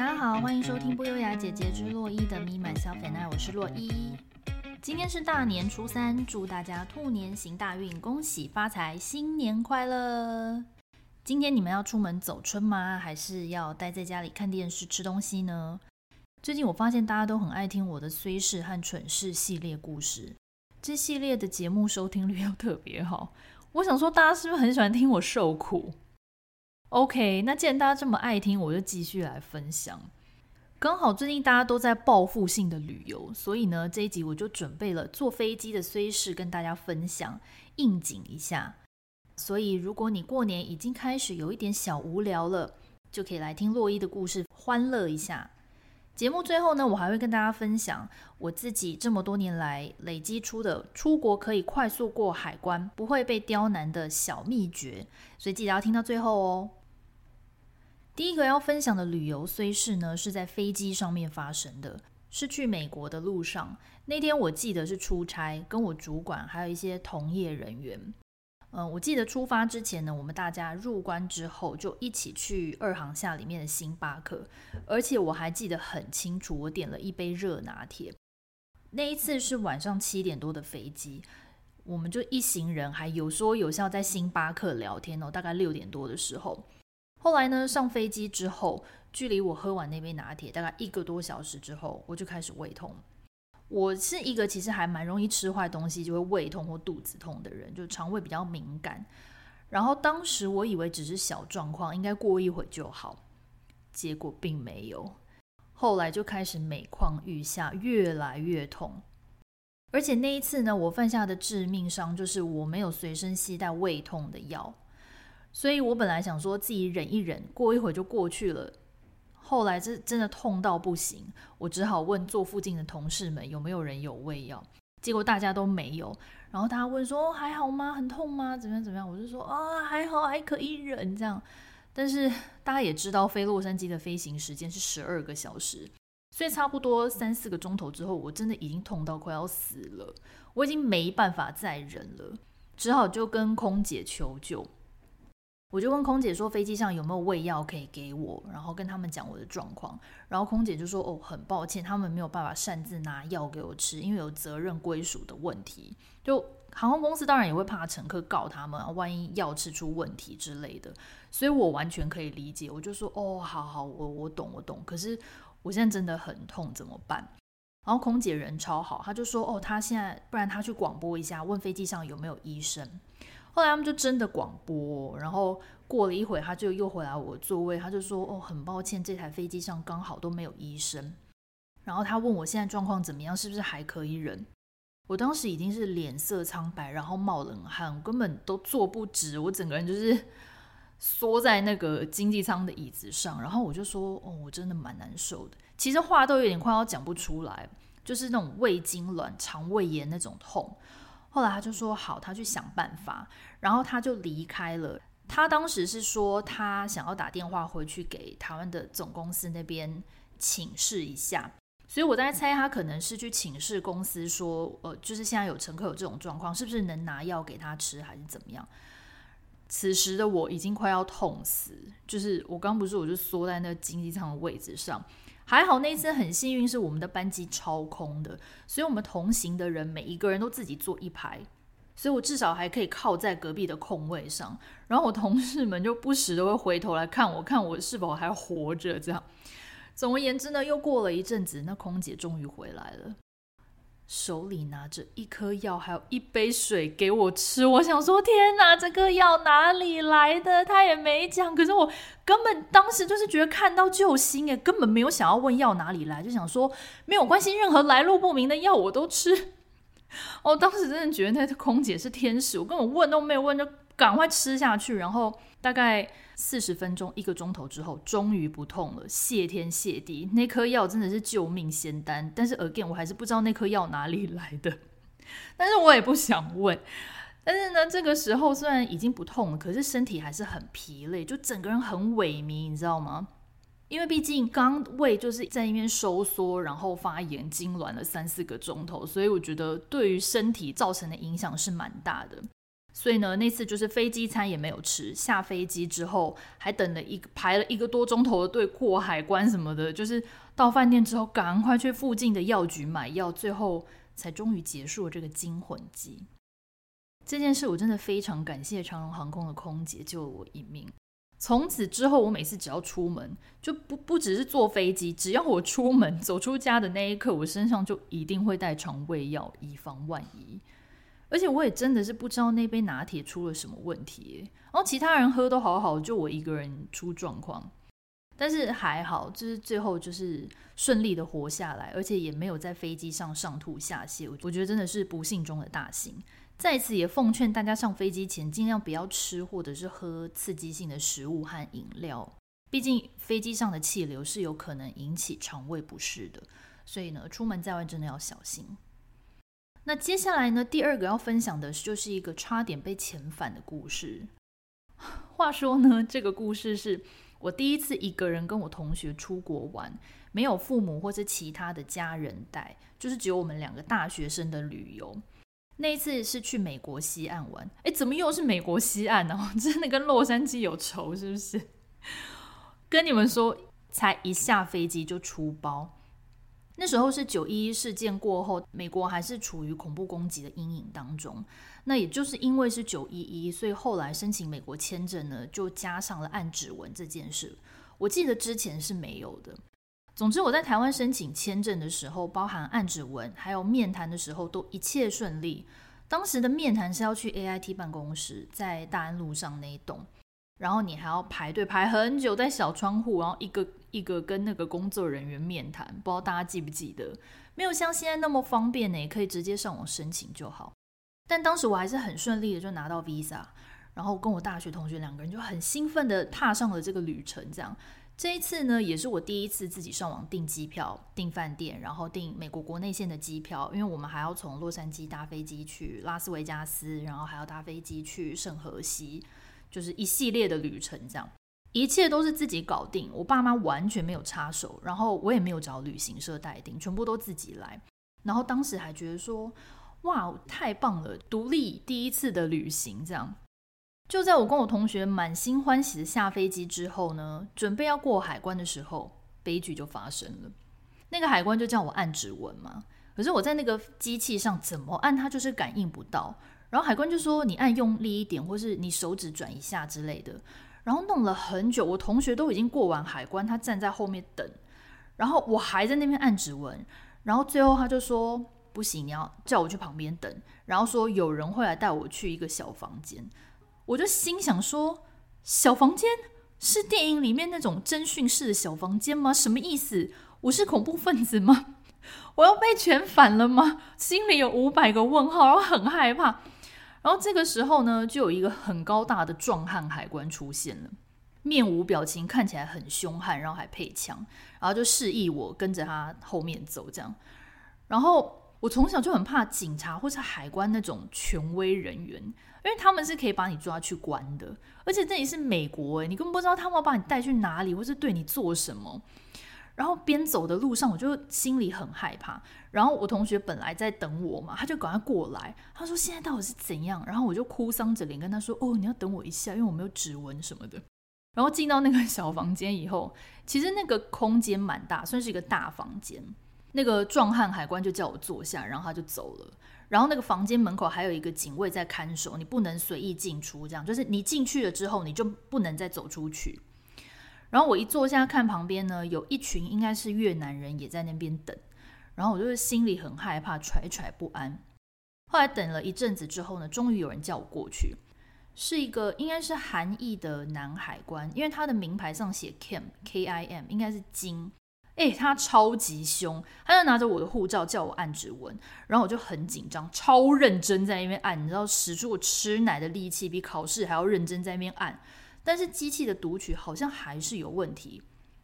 大家好，欢迎收听不优雅姐姐之洛伊的 Me Myself and I，我是洛伊。今天是大年初三，祝大家兔年行大运，恭喜发财，新年快乐！今天你们要出门走春吗？还是要待在家里看电视吃东西呢？最近我发现大家都很爱听我的虽事和蠢事系列故事，这系列的节目收听率又特别好。我想说，大家是不是很喜欢听我受苦？OK，那既然大家这么爱听，我就继续来分享。刚好最近大家都在报复性的旅游，所以呢，这一集我就准备了坐飞机的虽事跟大家分享，应景一下。所以如果你过年已经开始有一点小无聊了，就可以来听洛伊的故事，欢乐一下。节目最后呢，我还会跟大家分享我自己这么多年来累积出的出国可以快速过海关、不会被刁难的小秘诀，所以记得要听到最后哦。第一个要分享的旅游虽事呢，是在飞机上面发生的，是去美国的路上。那天我记得是出差，跟我主管还有一些同业人员。嗯，我记得出发之前呢，我们大家入关之后就一起去二航厦里面的星巴克，而且我还记得很清楚，我点了一杯热拿铁。那一次是晚上七点多的飞机，我们就一行人还有说有笑在星巴克聊天哦，大概六点多的时候。后来呢，上飞机之后，距离我喝完那杯拿铁大概一个多小时之后，我就开始胃痛。我是一个其实还蛮容易吃坏东西就会胃痛或肚子痛的人，就肠胃比较敏感。然后当时我以为只是小状况，应该过一会就好，结果并没有。后来就开始每况愈下，越来越痛。而且那一次呢，我犯下的致命伤就是我没有随身携带胃痛的药，所以我本来想说自己忍一忍，过一会就过去了。后来这真的痛到不行，我只好问坐附近的同事们有没有人有胃药，结果大家都没有。然后他问说：“还好吗？很痛吗？怎么样怎么样？”我就说：“啊，还好，还可以忍这样。”但是大家也知道，飞洛杉矶的飞行时间是十二个小时，所以差不多三四个钟头之后，我真的已经痛到快要死了，我已经没办法再忍了，只好就跟空姐求救。我就问空姐说，飞机上有没有胃药可以给我，然后跟他们讲我的状况，然后空姐就说哦，很抱歉，他们没有办法擅自拿药给我吃，因为有责任归属的问题。就航空公司当然也会怕乘客告他们，万一药吃出问题之类的，所以我完全可以理解。我就说哦，好好，我我懂我懂。可是我现在真的很痛，怎么办？然后空姐人超好，他就说哦，他现在不然他去广播一下，问飞机上有没有医生。后来他们就真的广播，然后过了一会，他就又回来我座位，他就说：“哦，很抱歉，这台飞机上刚好都没有医生。”然后他问我现在状况怎么样，是不是还可以忍？我当时已经是脸色苍白，然后冒冷汗，我根本都坐不直，我整个人就是缩在那个经济舱的椅子上。然后我就说：“哦，我真的蛮难受的，其实话都有点快要讲不出来，就是那种胃痉挛、肠胃炎那种痛。”后来他就说好，他去想办法，然后他就离开了。他当时是说他想要打电话回去给台湾的总公司那边请示一下，所以我在猜他可能是去请示公司说，呃，就是现在有乘客有这种状况，是不是能拿药给他吃，还是怎么样？此时的我已经快要痛死，就是我刚不是我就缩在那经济舱的位置上。还好那一次很幸运，是我们的班机超空的，所以我们同行的人每一个人都自己坐一排，所以我至少还可以靠在隔壁的空位上。然后我同事们就不时的会回头来看我，看我是否还活着。这样，总而言之呢，又过了一阵子，那空姐终于回来了。手里拿着一颗药，还有一杯水给我吃。我想说，天哪，这个药哪里来的？他也没讲。可是我根本当时就是觉得看到救星，哎，根本没有想要问药哪里来，就想说没有关系，任何来路不明的药我都吃。我 当时真的觉得那空姐是天使，我根本问都没有问就赶快吃下去，然后大概。四十分钟，一个钟头之后，终于不痛了，谢天谢地！那颗药真的是救命仙丹。但是 again，我还是不知道那颗药哪里来的，但是我也不想问。但是呢，这个时候虽然已经不痛了，可是身体还是很疲累，就整个人很萎靡，你知道吗？因为毕竟刚胃就是在那边收缩，然后发炎痉挛了三四个钟头，所以我觉得对于身体造成的影响是蛮大的。所以呢，那次就是飞机餐也没有吃。下飞机之后，还等了一个排了一个多钟头的队过海关什么的，就是到饭店之后赶快去附近的药局买药，最后才终于结束了这个惊魂记。这件事我真的非常感谢长荣航空的空姐救了我一命。从此之后，我每次只要出门，就不不只是坐飞机，只要我出门走出家的那一刻，我身上就一定会带肠胃药，以防万一。而且我也真的是不知道那杯拿铁出了什么问题，然后其他人喝都好好，就我一个人出状况。但是还好，就是最后就是顺利的活下来，而且也没有在飞机上上吐下泻。我觉得真的是不幸中的大幸。在此也奉劝大家上飞机前尽量不要吃或者是喝刺激性的食物和饮料，毕竟飞机上的气流是有可能引起肠胃不适的。所以呢，出门在外真的要小心。那接下来呢，第二个要分享的就是一个差点被遣返的故事。话说呢，这个故事是我第一次一个人跟我同学出国玩，没有父母或是其他的家人带，就是只有我们两个大学生的旅游。那一次是去美国西岸玩，诶，怎么又是美国西岸呢？真的跟洛杉矶有仇是不是？跟你们说，才一下飞机就出包。那时候是九一一事件过后，美国还是处于恐怖攻击的阴影当中。那也就是因为是九一一，所以后来申请美国签证呢，就加上了按指纹这件事。我记得之前是没有的。总之，我在台湾申请签证的时候，包含按指纹，还有面谈的时候，都一切顺利。当时的面谈是要去 AIT 办公室，在大安路上那一栋。然后你还要排队排很久，在小窗户，然后一个一个跟那个工作人员面谈，不知道大家记不记得？没有像现在那么方便呢，可以直接上网申请就好。但当时我还是很顺利的就拿到 visa，然后跟我大学同学两个人就很兴奋的踏上了这个旅程。这样，这一次呢，也是我第一次自己上网订机票、订饭店，然后订美国国内线的机票，因为我们还要从洛杉矶搭飞机去拉斯维加斯，然后还要搭飞机去圣荷西。就是一系列的旅程，这样一切都是自己搞定，我爸妈完全没有插手，然后我也没有找旅行社代订，全部都自己来。然后当时还觉得说，哇，太棒了，独立第一次的旅行，这样。就在我跟我同学满心欢喜的下飞机之后呢，准备要过海关的时候，悲剧就发生了。那个海关就叫我按指纹嘛，可是我在那个机器上怎么按，它就是感应不到。然后海关就说：“你按用力一点，或是你手指转一下之类的。”然后弄了很久，我同学都已经过完海关，他站在后面等，然后我还在那边按指纹。然后最后他就说：“不行，你要叫我去旁边等。”然后说有人会来带我去一个小房间。我就心想说：“小房间是电影里面那种侦讯室的小房间吗？什么意思？我是恐怖分子吗？我要被遣返了吗？心里有五百个问号，然后很害怕。”然后这个时候呢，就有一个很高大的壮汉海关出现了，面无表情，看起来很凶悍，然后还配枪，然后就示意我跟着他后面走，这样。然后我从小就很怕警察或是海关那种权威人员，因为他们是可以把你抓去关的，而且这里是美国，诶，你根本不知道他们要把你带去哪里，或是对你做什么。然后边走的路上，我就心里很害怕。然后我同学本来在等我嘛，他就赶快过来。他说：“现在到底是怎样？”然后我就哭丧着脸跟他说：“哦，你要等我一下，因为我没有指纹什么的。”然后进到那个小房间以后，其实那个空间蛮大，算是一个大房间。那个壮汉海关就叫我坐下，然后他就走了。然后那个房间门口还有一个警卫在看守，你不能随意进出，这样就是你进去了之后，你就不能再走出去。然后我一坐下看旁边呢，有一群应该是越南人也在那边等。然后我就是心里很害怕，惴惴不安。后来等了一阵子之后呢，终于有人叫我过去，是一个应该是韩裔的男海关，因为他的名牌上写 Kim K I M，应该是金。诶，他超级凶，他就拿着我的护照叫我按指纹，然后我就很紧张，超认真在那边按，你知道使出我吃奶的力气，比考试还要认真在那边按。但是机器的读取好像还是有问题。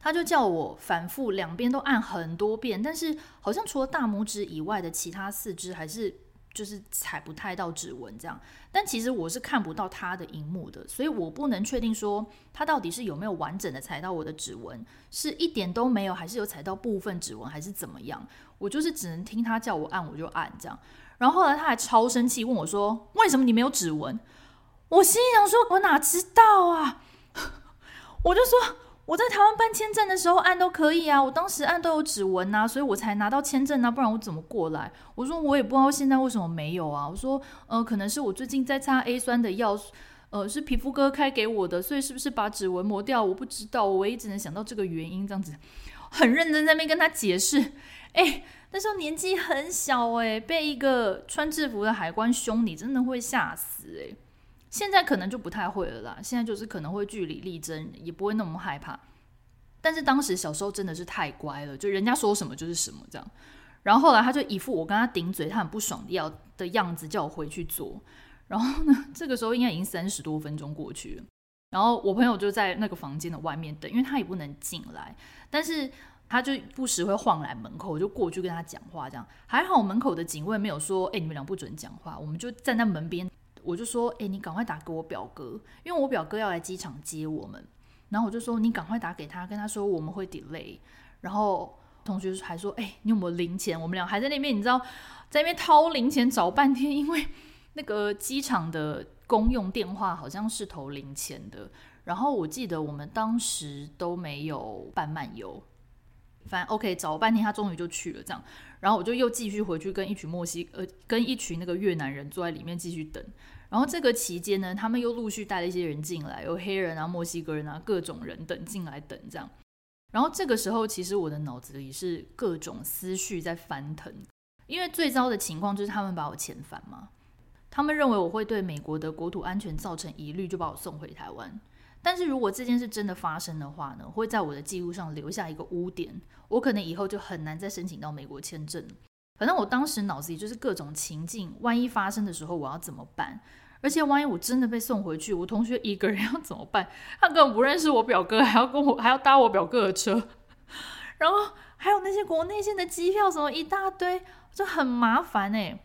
他就叫我反复两边都按很多遍，但是好像除了大拇指以外的其他四肢还是就是踩不太到指纹这样。但其实我是看不到他的荧幕的，所以我不能确定说他到底是有没有完整的踩到我的指纹，是一点都没有，还是有踩到部分指纹，还是怎么样。我就是只能听他叫我按，我就按这样。然后后来他还超生气，问我说：“为什么你没有指纹？”我心想说：“我哪知道啊？” 我就说：“我在台湾办签证的时候按都可以啊，我当时按都有指纹啊，所以我才拿到签证啊，不然我怎么过来？”我说：“我也不知道现在为什么没有啊。”我说：“呃，可能是我最近在擦 A 酸的药，呃，是皮肤科开给我的，所以是不是把指纹磨掉？我不知道，我唯一只能想到这个原因，这样子很认真在那边跟他解释。哎。”那时候年纪很小诶，被一个穿制服的海关凶你，真的会吓死诶。现在可能就不太会了啦，现在就是可能会据理力争，也不会那么害怕。但是当时小时候真的是太乖了，就人家说什么就是什么这样。然后后来他就一副我跟他顶嘴，他很不爽的要的样子，叫我回去做。然后呢，这个时候应该已经三十多分钟过去了。然后我朋友就在那个房间的外面等，因为他也不能进来，但是。他就不时会晃来门口，我就过去跟他讲话，这样还好。门口的警卫没有说：“哎、你们俩不准讲话。”我们就站在门边，我就说：“哎、你赶快打给我表哥，因为我表哥要来机场接我们。”然后我就说：“你赶快打给他，跟他说我们会 delay。”然后同学还说：“哎、你有没有零钱？”我们俩还在那边，你知道，在那边掏零钱找半天，因为 那个机场的公用电话好像是投零钱的。然后我记得我们当时都没有办漫游。反正 OK，找了半天，他终于就去了。这样，然后我就又继续回去跟一群墨西呃，跟一群那个越南人坐在里面继续等。然后这个期间呢，他们又陆续带了一些人进来，有黑人啊、墨西哥人啊，各种人等进来等这样。然后这个时候，其实我的脑子里是各种思绪在翻腾，因为最糟的情况就是他们把我遣返嘛，他们认为我会对美国的国土安全造成疑虑，就把我送回台湾。但是如果这件事真的发生的话呢，会在我的记录上留下一个污点，我可能以后就很难再申请到美国签证。反正我当时脑子里就是各种情境，万一发生的时候我要怎么办？而且万一我真的被送回去，我同学一个人要怎么办？他根本不认识我表哥，还要跟我还要搭我表哥的车，然后还有那些国内线的机票什么一大堆，就很麻烦哎。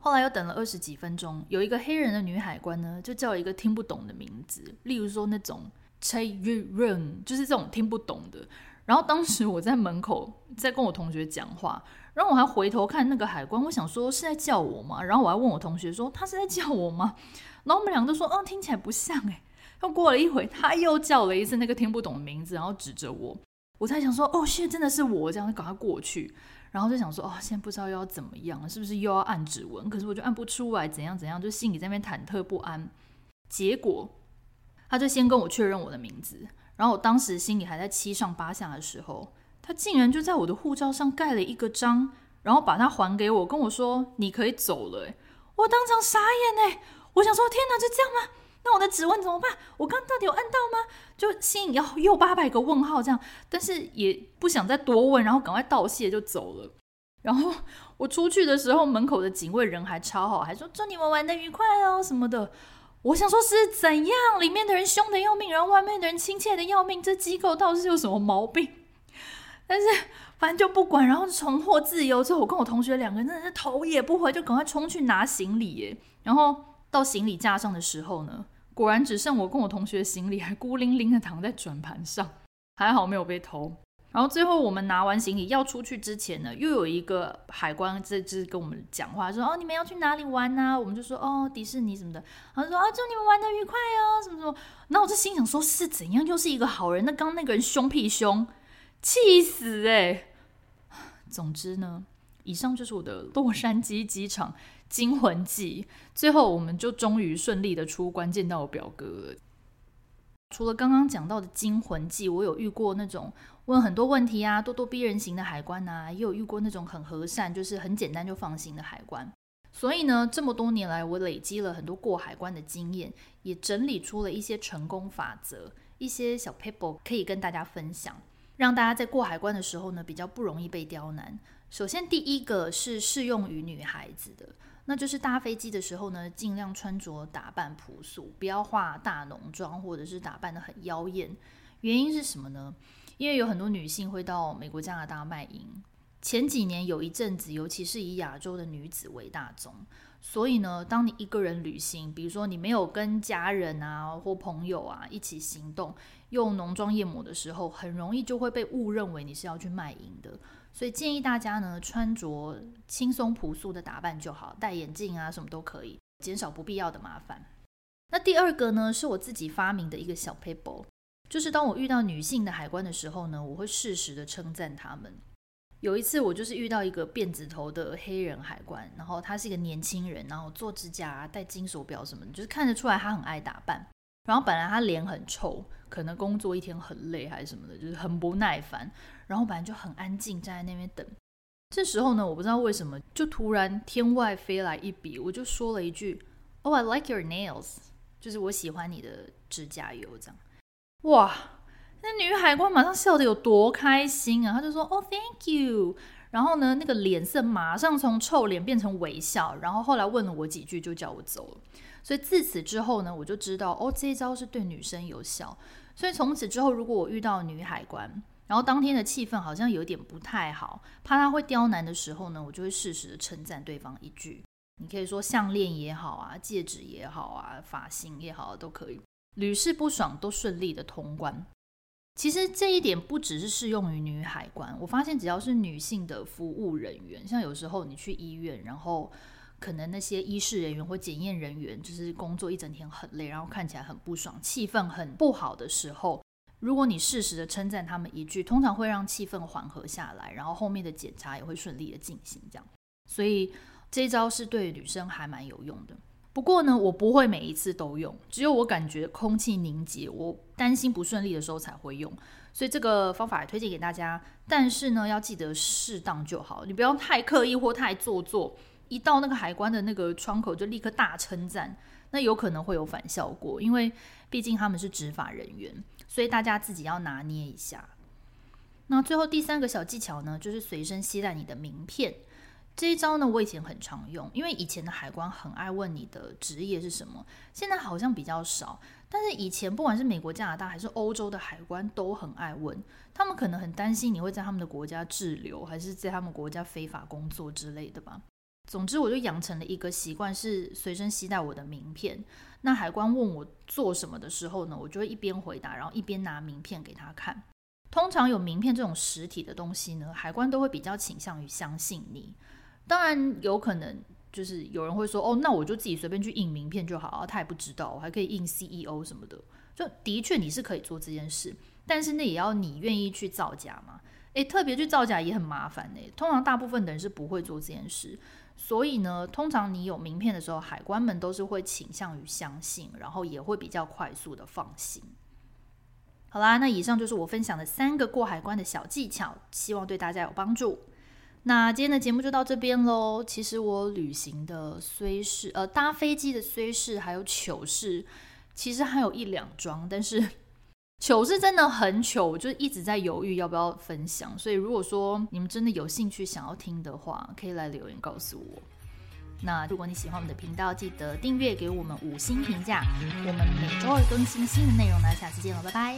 后来又等了二十几分钟，有一个黑人的女海关呢，就叫一个听不懂的名字，例如说那种 Che Yun，就是这种听不懂的。然后当时我在门口在跟我同学讲话，然后我还回头看那个海关，我想说是在叫我吗？然后我还问我同学说他是在叫我吗？然后我们两个都说嗯，听起来不像诶。又过了一会，他又叫了一次那个听不懂的名字，然后指着我，我才想说哦，现在真的是我，这样赶快过去。然后就想说，哦，现在不知道又要怎么样，是不是又要按指纹？可是我就按不出来，怎样怎样，就心里在那边忐忑不安。结果他就先跟我确认我的名字，然后我当时心里还在七上八下的时候，他竟然就在我的护照上盖了一个章，然后把它还给我，跟我说你可以走了。我当场傻眼哎！我想说，天哪，就这样吗？那我的指纹怎么办？我刚到底有按到吗？就心里要又八百个问号这样，但是也不想再多问，然后赶快道谢就走了。然后我出去的时候，门口的警卫人还超好，还说祝你们玩得愉快哦什么的。我想说是怎样，里面的人凶得要命，然后外面的人亲切的要命，这机构到底是有什么毛病？但是 反正就不管，然后重获自由之后，我跟我同学两个人真的是头也不回，就赶快冲去拿行李耶，然后。到行李架上的时候呢，果然只剩我跟我同学行李还孤零零的躺在转盘上，还好没有被偷。然后最后我们拿完行李要出去之前呢，又有一个海关这只跟我们讲话，说哦，你们要去哪里玩呢、啊？我们就说哦，迪士尼什么的。然后说啊，祝你们玩得愉快哦，什么什么。然后我就心想说是怎样，又是一个好人？那刚刚那个人凶屁凶，气死哎、欸！总之呢，以上就是我的洛杉矶机场。惊魂记，最后我们就终于顺利的出关见到我表哥。除了刚刚讲到的惊魂记，我有遇过那种问很多问题啊、咄咄逼人型的海关啊，也有遇过那种很和善，就是很简单就放行的海关。所以呢，这么多年来，我累积了很多过海关的经验，也整理出了一些成功法则，一些小 paper 可以跟大家分享，让大家在过海关的时候呢，比较不容易被刁难。首先，第一个是适用于女孩子的。那就是搭飞机的时候呢，尽量穿着打扮朴素，不要化大浓妆，或者是打扮得很妖艳。原因是什么呢？因为有很多女性会到美国、加拿大卖淫。前几年有一阵子，尤其是以亚洲的女子为大宗，所以呢，当你一个人旅行，比如说你没有跟家人啊或朋友啊一起行动，用浓妆艳抹的时候，很容易就会被误认为你是要去卖淫的。所以建议大家呢，穿着轻松朴素的打扮就好，戴眼镜啊什么都可以，减少不必要的麻烦。那第二个呢，是我自己发明的一个小 paper，，就是当我遇到女性的海关的时候呢，我会适时的称赞她们。有一次我就是遇到一个辫子头的黑人海关，然后他是一个年轻人，然后做指甲、戴金手表什么的，就是看得出来他很爱打扮。然后本来他脸很臭，可能工作一天很累还是什么的，就是很不耐烦。然后本来就很安静站在那边等。这时候呢，我不知道为什么，就突然天外飞来一笔，我就说了一句：“Oh, I like your nails。”就是我喜欢你的指甲油这样。哇！那女海关马上笑得有多开心啊！她就说：“哦，Thank you。”然后呢，那个脸色马上从臭脸变成微笑。然后后来问了我几句，就叫我走了。所以自此之后呢，我就知道哦，这一招是对女生有效。所以从此之后，如果我遇到女海关，然后当天的气氛好像有点不太好，怕她会刁难的时候呢，我就会适时的称赞对方一句。你可以说项链也好啊，戒指也好啊，发型也好，都可以，屡试不爽都顺利的通关。其实这一点不只是适用于女海关，我发现只要是女性的服务人员，像有时候你去医院，然后可能那些医事人员或检验人员，就是工作一整天很累，然后看起来很不爽，气氛很不好的时候，如果你适时的称赞他们一句，通常会让气氛缓和下来，然后后面的检查也会顺利的进行。这样，所以这一招是对女生还蛮有用的。不过呢，我不会每一次都用，只有我感觉空气凝结，我担心不顺利的时候才会用。所以这个方法也推荐给大家，但是呢，要记得适当就好，你不要太刻意或太做作。一到那个海关的那个窗口就立刻大称赞，那有可能会有反效果，因为毕竟他们是执法人员，所以大家自己要拿捏一下。那最后第三个小技巧呢，就是随身携带你的名片。这一招呢，我以前很常用，因为以前的海关很爱问你的职业是什么，现在好像比较少。但是以前不管是美国、加拿大还是欧洲的海关都很爱问，他们可能很担心你会在他们的国家滞留，还是在他们国家非法工作之类的吧。总之，我就养成了一个习惯，是随身携带我的名片。那海关问我做什么的时候呢，我就会一边回答，然后一边拿名片给他看。通常有名片这种实体的东西呢，海关都会比较倾向于相信你。当然有可能，就是有人会说，哦，那我就自己随便去印名片就好，他也不知道，我还可以印 CEO 什么的。就的确你是可以做这件事，但是那也要你愿意去造假嘛。诶，特别去造假也很麻烦呢。通常大部分的人是不会做这件事，所以呢，通常你有名片的时候，海关们都是会倾向于相信，然后也会比较快速的放行。好啦，那以上就是我分享的三个过海关的小技巧，希望对大家有帮助。那今天的节目就到这边喽。其实我旅行的虽是，呃，搭飞机的虽是，还有糗事，其实还有一两桩，但是糗是真的很糗，我就一直在犹豫要不要分享。所以如果说你们真的有兴趣想要听的话，可以来留言告诉我。那如果你喜欢我们的频道，记得订阅，给我们五星评价。我们每周二更新新的内容呢，下次见了，拜拜。